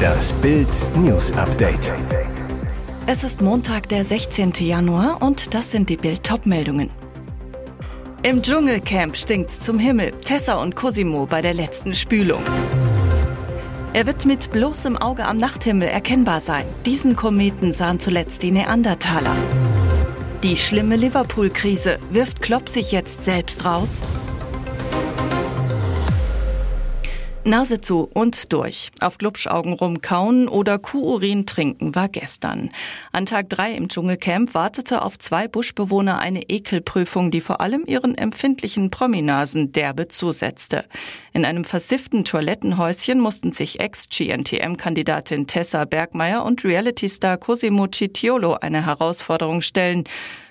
Das Bild News Update. Es ist Montag, der 16. Januar und das sind die Bild meldungen Im Dschungelcamp stinkt's zum Himmel. Tessa und Cosimo bei der letzten Spülung. Er wird mit bloßem Auge am Nachthimmel erkennbar sein. Diesen Kometen sahen zuletzt die Neandertaler. Die schlimme Liverpool-Krise. Wirft Klopp sich jetzt selbst raus? Nase zu und durch. Auf Glubschaugen rumkauen oder Kuhurin trinken war gestern. An Tag drei im Dschungelcamp wartete auf zwei Buschbewohner eine Ekelprüfung, die vor allem ihren empfindlichen Prominasen derbe zusetzte. In einem versifften Toilettenhäuschen mussten sich Ex-GNTM-Kandidatin Tessa Bergmeier und Reality-Star Cosimo Citiolo eine Herausforderung stellen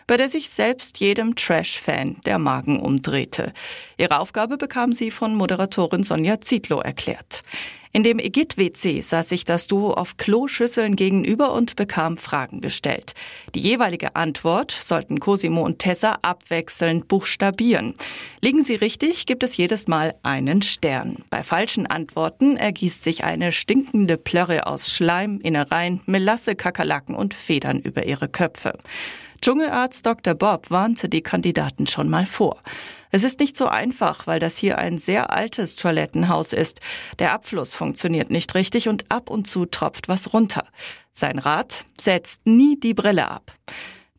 bei der sich selbst jedem Trash-Fan der Magen umdrehte. Ihre Aufgabe bekam sie von Moderatorin Sonja Zietlow erklärt. In dem Egit-WC saß sich das Duo auf Kloschüsseln gegenüber und bekam Fragen gestellt. Die jeweilige Antwort sollten Cosimo und Tessa abwechselnd buchstabieren. Liegen sie richtig, gibt es jedes Mal einen Stern. Bei falschen Antworten ergießt sich eine stinkende Plörre aus Schleim, Innereien, Melasse, Kakerlaken und Federn über ihre Köpfe. Dschungelarzt Dr. Bob warnte die Kandidaten schon mal vor. Es ist nicht so einfach, weil das hier ein sehr altes Toilettenhaus ist. Der Abfluss funktioniert nicht richtig und ab und zu tropft was runter. Sein Rat? Setzt nie die Brille ab.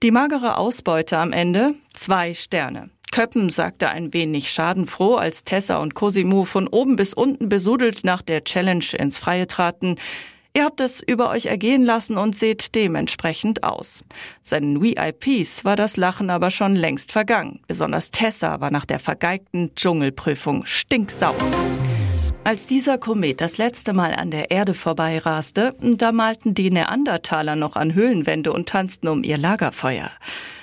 Die magere Ausbeute am Ende? Zwei Sterne. Köppen sagte ein wenig schadenfroh, als Tessa und Cosimo von oben bis unten besudelt nach der Challenge ins Freie traten. Ihr habt es über euch ergehen lassen und seht dementsprechend aus. Seinen VIPs war das Lachen aber schon längst vergangen. Besonders Tessa war nach der vergeigten Dschungelprüfung stinksauer. Als dieser Komet das letzte Mal an der Erde vorbeiraste, da malten die Neandertaler noch an Höhlenwände und tanzten um ihr Lagerfeuer.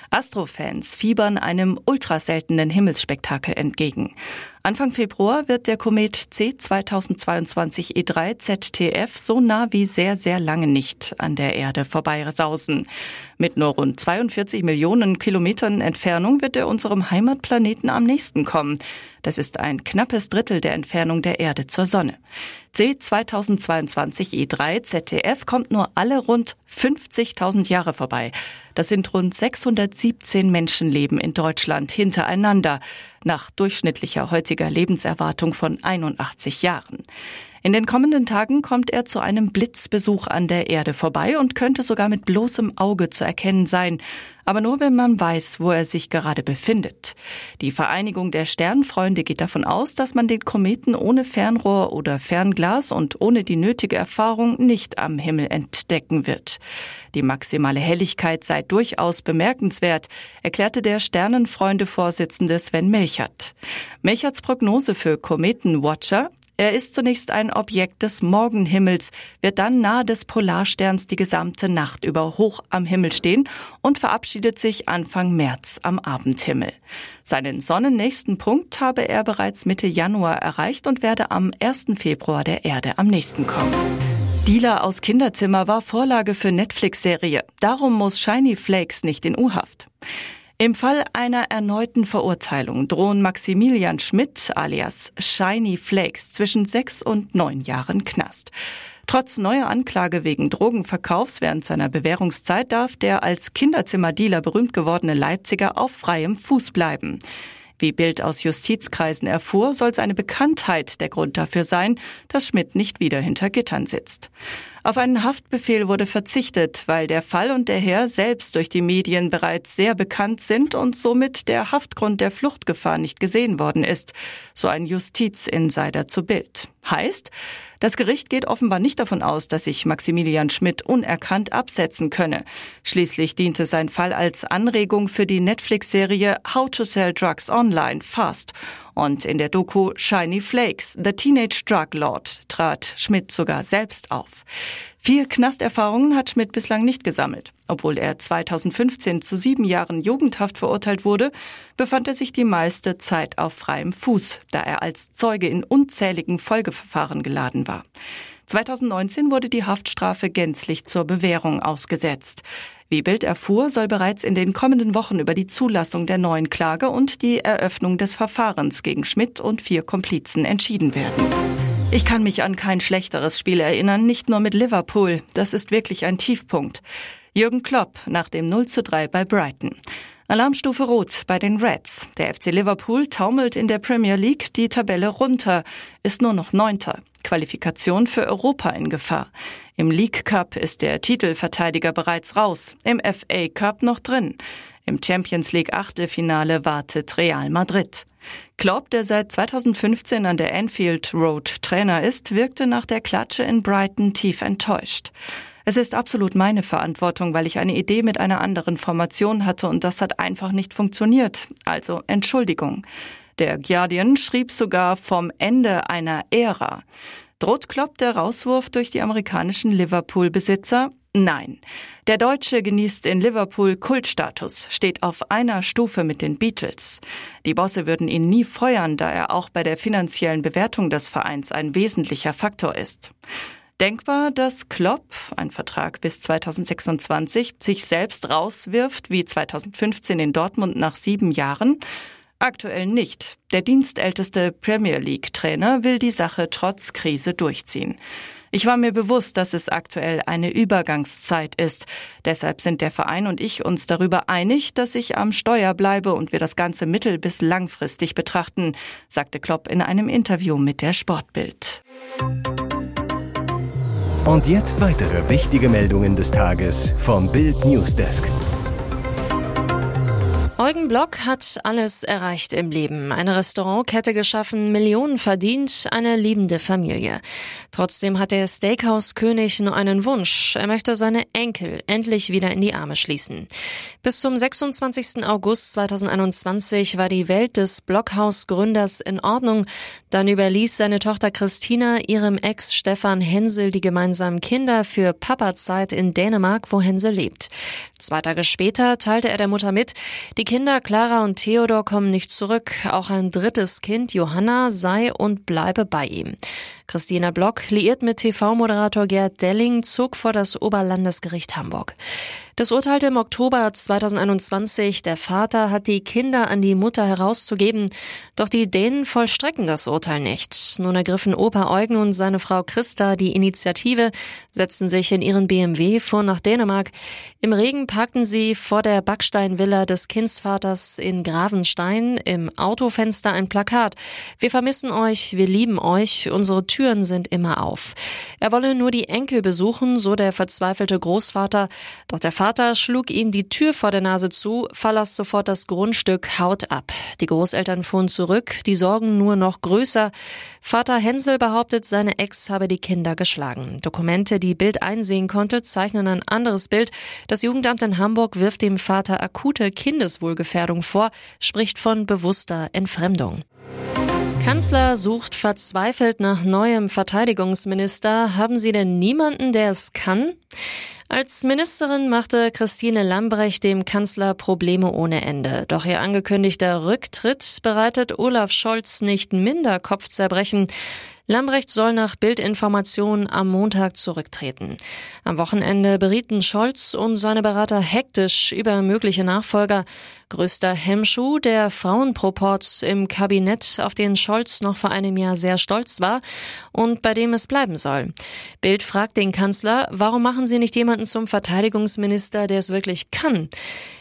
Astrofans fiebern einem ultraseltenen Himmelsspektakel entgegen. Anfang Februar wird der Komet C 2022 E3 ZTF so nah wie sehr, sehr lange nicht an der Erde vorbeisausen. Mit nur rund 42 Millionen Kilometern Entfernung wird er unserem Heimatplaneten am nächsten kommen. Das ist ein knappes Drittel der Entfernung der Erde zur Sonne. C 2022 E3 ZTF kommt nur alle rund 50.000 Jahre vorbei. Das sind rund 617 Menschenleben in Deutschland hintereinander nach durchschnittlicher heutiger Lebenserwartung von 81 Jahren. In den kommenden Tagen kommt er zu einem Blitzbesuch an der Erde vorbei und könnte sogar mit bloßem Auge zu erkennen sein, aber nur wenn man weiß, wo er sich gerade befindet. Die Vereinigung der Sternfreunde geht davon aus, dass man den Kometen ohne Fernrohr oder Fernglas und ohne die nötige Erfahrung nicht am Himmel entdecken wird. Die maximale Helligkeit sei durchaus bemerkenswert, erklärte der Sternenfreunde-Vorsitzende Sven Melchert. Melcherts Prognose für Kometenwatcher er ist zunächst ein Objekt des Morgenhimmels, wird dann nahe des Polarsterns die gesamte Nacht über hoch am Himmel stehen und verabschiedet sich Anfang März am Abendhimmel. Seinen sonnennächsten Punkt habe er bereits Mitte Januar erreicht und werde am 1. Februar der Erde am nächsten kommen. Dealer aus Kinderzimmer war Vorlage für Netflix-Serie. Darum muss Shiny Flakes nicht in U-Haft. Im Fall einer erneuten Verurteilung drohen Maximilian Schmidt alias Shiny Flakes zwischen sechs und neun Jahren Knast. Trotz neuer Anklage wegen Drogenverkaufs während seiner Bewährungszeit darf der als Kinderzimmerdealer berühmt gewordene Leipziger auf freiem Fuß bleiben. Wie Bild aus Justizkreisen erfuhr, soll seine Bekanntheit der Grund dafür sein, dass Schmidt nicht wieder hinter Gittern sitzt. Auf einen Haftbefehl wurde verzichtet, weil der Fall und der Herr selbst durch die Medien bereits sehr bekannt sind und somit der Haftgrund der Fluchtgefahr nicht gesehen worden ist, so ein Justizinsider zu Bild. Heißt, das Gericht geht offenbar nicht davon aus, dass sich Maximilian Schmidt unerkannt absetzen könne. Schließlich diente sein Fall als Anregung für die Netflix-Serie How to Sell Drugs Online Fast. Und in der Doku Shiny Flakes, The Teenage Drug Lord, trat Schmidt sogar selbst auf. Vier Knasterfahrungen hat Schmidt bislang nicht gesammelt. Obwohl er 2015 zu sieben Jahren Jugendhaft verurteilt wurde, befand er sich die meiste Zeit auf freiem Fuß, da er als Zeuge in unzähligen Folgeverfahren geladen war. 2019 wurde die Haftstrafe gänzlich zur Bewährung ausgesetzt. Wie Bild erfuhr, soll bereits in den kommenden Wochen über die Zulassung der neuen Klage und die Eröffnung des Verfahrens gegen Schmidt und vier Komplizen entschieden werden. Ich kann mich an kein schlechteres Spiel erinnern, nicht nur mit Liverpool. Das ist wirklich ein Tiefpunkt. Jürgen Klopp nach dem 0 zu 3 bei Brighton. Alarmstufe Rot bei den Reds. Der FC Liverpool taumelt in der Premier League die Tabelle runter, ist nur noch Neunter. Qualifikation für Europa in Gefahr. Im League Cup ist der Titelverteidiger bereits raus, im FA Cup noch drin. Im Champions League Achtelfinale wartet Real Madrid. Klopp, der seit 2015 an der Anfield Road Trainer ist, wirkte nach der Klatsche in Brighton tief enttäuscht. Es ist absolut meine Verantwortung, weil ich eine Idee mit einer anderen Formation hatte und das hat einfach nicht funktioniert. Also Entschuldigung. Der Guardian schrieb sogar vom Ende einer Ära. Droht Klopp der Rauswurf durch die amerikanischen Liverpool-Besitzer? Nein. Der Deutsche genießt in Liverpool Kultstatus, steht auf einer Stufe mit den Beatles. Die Bosse würden ihn nie feuern, da er auch bei der finanziellen Bewertung des Vereins ein wesentlicher Faktor ist. Denkbar, dass Klopp, ein Vertrag bis 2026, sich selbst rauswirft wie 2015 in Dortmund nach sieben Jahren? Aktuell nicht. Der dienstälteste Premier League Trainer will die Sache trotz Krise durchziehen. Ich war mir bewusst, dass es aktuell eine Übergangszeit ist. Deshalb sind der Verein und ich uns darüber einig, dass ich am Steuer bleibe und wir das Ganze mittel- bis langfristig betrachten, sagte Klopp in einem Interview mit der Sportbild. Und jetzt weitere wichtige Meldungen des Tages vom Bild Newsdesk. Eugen Block hat alles erreicht im Leben. Eine Restaurantkette geschaffen, Millionen verdient, eine liebende Familie. Trotzdem hat der Steakhouse-König nur einen Wunsch. Er möchte seine Enkel endlich wieder in die Arme schließen. Bis zum 26. August 2021 war die Welt des Blockhaus-Gründers in Ordnung. Dann überließ seine Tochter Christina ihrem Ex Stefan Hensel die gemeinsamen Kinder für Papazeit in Dänemark, wo Hensel lebt. Zwei Tage später teilte er der Mutter mit, die Kinder Clara und Theodor kommen nicht zurück. Auch ein drittes Kind, Johanna, sei und bleibe bei ihm. Christina Block, liiert mit TV-Moderator Gerd Delling, zog vor das Oberlandesgericht Hamburg. Das urteilte im Oktober 2021, der Vater hat die Kinder an die Mutter herauszugeben, doch die Dänen vollstrecken das Urteil nicht. Nun ergriffen Opa Eugen und seine Frau Christa die Initiative, setzten sich in ihren BMW vor nach Dänemark. Im Regen parkten sie vor der Backsteinvilla des Kindsvaters in Gravenstein, im Autofenster ein Plakat. Wir vermissen euch, wir lieben euch, unsere Türen sind immer auf. Er wolle nur die Enkel besuchen, so der verzweifelte Großvater, doch der Vater schlug ihm die Tür vor der Nase zu, verlass sofort das Grundstück, haut ab. Die Großeltern fuhren zurück, die Sorgen nur noch größer. Vater Hensel behauptet, seine Ex habe die Kinder geschlagen. Dokumente, die Bild einsehen konnte, zeichnen ein anderes Bild. Das Jugendamt in Hamburg wirft dem Vater akute Kindeswohlgefährdung vor, spricht von bewusster Entfremdung. Kanzler sucht verzweifelt nach neuem Verteidigungsminister. Haben Sie denn niemanden, der es kann? Als Ministerin machte Christine Lambrecht dem Kanzler Probleme ohne Ende. Doch ihr angekündigter Rücktritt bereitet Olaf Scholz nicht minder Kopfzerbrechen. Lambrecht soll nach Bildinformationen am Montag zurücktreten. Am Wochenende berieten Scholz und seine Berater hektisch über mögliche Nachfolger. Größter Hemmschuh der Frauenproport im Kabinett, auf den Scholz noch vor einem Jahr sehr stolz war und bei dem es bleiben soll. Bild fragt den Kanzler, warum machen Sie nicht jemanden zum Verteidigungsminister, der es wirklich kann?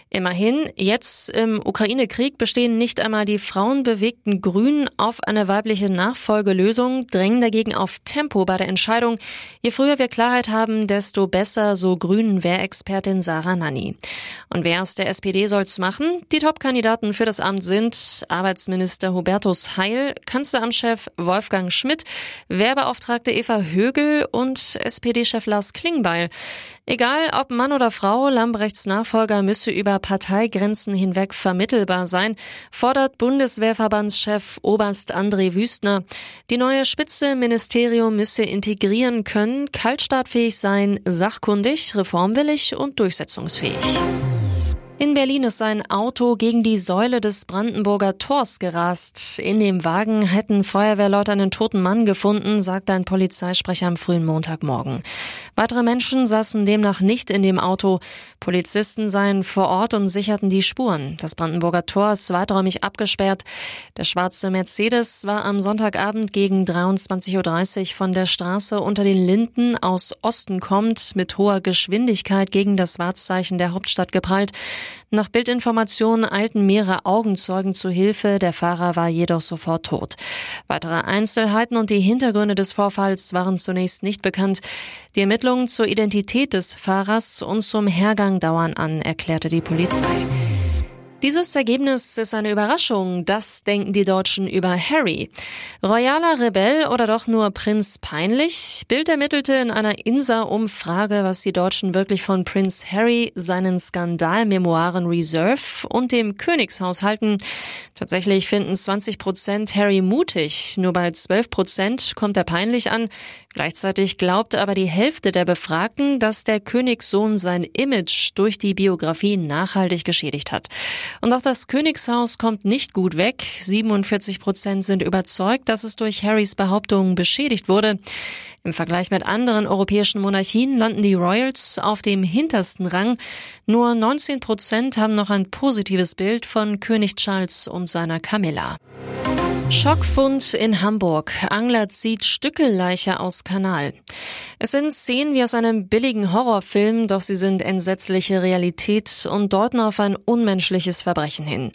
Immerhin, jetzt im Ukraine-Krieg bestehen nicht einmal die frauenbewegten Grünen auf eine weibliche Nachfolgelösung, drängen dagegen auf Tempo bei der Entscheidung. Je früher wir Klarheit haben, desto besser, so grünen Wehrexpertin Sarah Nanni. Und wer aus der SPD soll's machen? Die Top-Kandidaten für das Amt sind Arbeitsminister Hubertus Heil, Kanzleramtschef Wolfgang Schmidt, Wehrbeauftragte Eva Högel und SPD-Chef Lars Klingbeil. Egal ob Mann oder Frau, Lambrechts Nachfolger müsse über Parteigrenzen hinweg vermittelbar sein, fordert Bundeswehrverbandschef Oberst André Wüstner. Die neue Spitze Ministerium müsse integrieren können, kaltstartfähig sein, sachkundig, reformwillig und durchsetzungsfähig. In Berlin ist ein Auto gegen die Säule des Brandenburger Tors gerast. In dem Wagen hätten Feuerwehrleute einen toten Mann gefunden, sagte ein Polizeisprecher am frühen Montagmorgen. Weitere Menschen saßen demnach nicht in dem Auto. Polizisten seien vor Ort und sicherten die Spuren. Das Brandenburger Tor ist weiträumig abgesperrt. Der schwarze Mercedes war am Sonntagabend gegen 23.30 Uhr von der Straße unter den Linden aus Osten kommt, mit hoher Geschwindigkeit gegen das Wahrzeichen der Hauptstadt geprallt. Nach Bildinformationen eilten mehrere Augenzeugen zu Hilfe, der Fahrer war jedoch sofort tot. Weitere Einzelheiten und die Hintergründe des Vorfalls waren zunächst nicht bekannt. Die Ermittlungen zur Identität des Fahrers und zum Hergang dauern an, erklärte die Polizei. Dieses Ergebnis ist eine Überraschung, das denken die Deutschen über Harry. Royaler Rebell oder doch nur Prinz peinlich? Bild ermittelte in einer INSA-Umfrage, was die Deutschen wirklich von Prinz Harry, seinen Skandalmemoiren Reserve und dem Königshaus halten. Tatsächlich finden 20 Prozent Harry mutig, nur bei 12 Prozent kommt er peinlich an. Gleichzeitig glaubt aber die Hälfte der Befragten, dass der Königssohn sein Image durch die Biografie nachhaltig geschädigt hat. Und auch das Königshaus kommt nicht gut weg. 47 Prozent sind überzeugt, dass es durch Harrys Behauptungen beschädigt wurde. Im Vergleich mit anderen europäischen Monarchien landen die Royals auf dem hintersten Rang. Nur 19 Prozent haben noch ein positives Bild von König Charles und seiner Camilla. Schockfund in Hamburg. Angler zieht Stückelleiche aus Kanal. Es sind Szenen wie aus einem billigen Horrorfilm, doch sie sind entsetzliche Realität und deuten auf ein unmenschliches Verbrechen hin.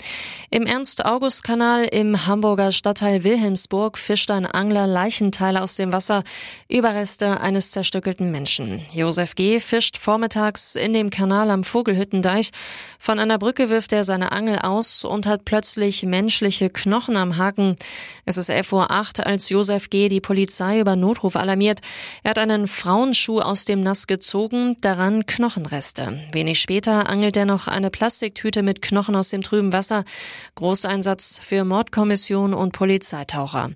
Im Ernst-August-Kanal im Hamburger Stadtteil Wilhelmsburg fischt ein Angler Leichenteile aus dem Wasser, Überreste eines zerstückelten Menschen. Josef G. fischt vormittags in dem Kanal am Vogelhüttendeich. Von einer Brücke wirft er seine Angel aus und hat plötzlich menschliche Knochen am Haken. Es ist 11.08 Uhr, als Josef G. die Polizei über Notruf alarmiert. Er hat einen Frauenschuh aus dem Nass gezogen, daran Knochenreste. Wenig später angelt er noch eine Plastiktüte mit Knochen aus dem trüben Wasser. Großeinsatz für Mordkommission und Polizeitaucher.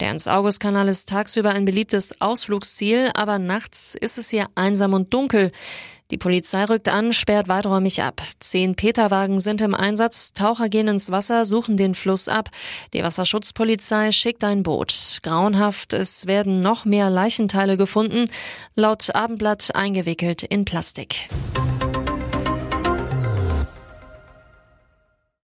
Der Ernst-August-Kanal ist tagsüber ein beliebtes Ausflugsziel, aber nachts ist es hier einsam und dunkel. Die Polizei rückt an, sperrt weiträumig ab. Zehn Peterwagen sind im Einsatz, Taucher gehen ins Wasser, suchen den Fluss ab. Die Wasserschutzpolizei schickt ein Boot. Grauenhaft, es werden noch mehr Leichenteile gefunden, laut Abendblatt eingewickelt in Plastik.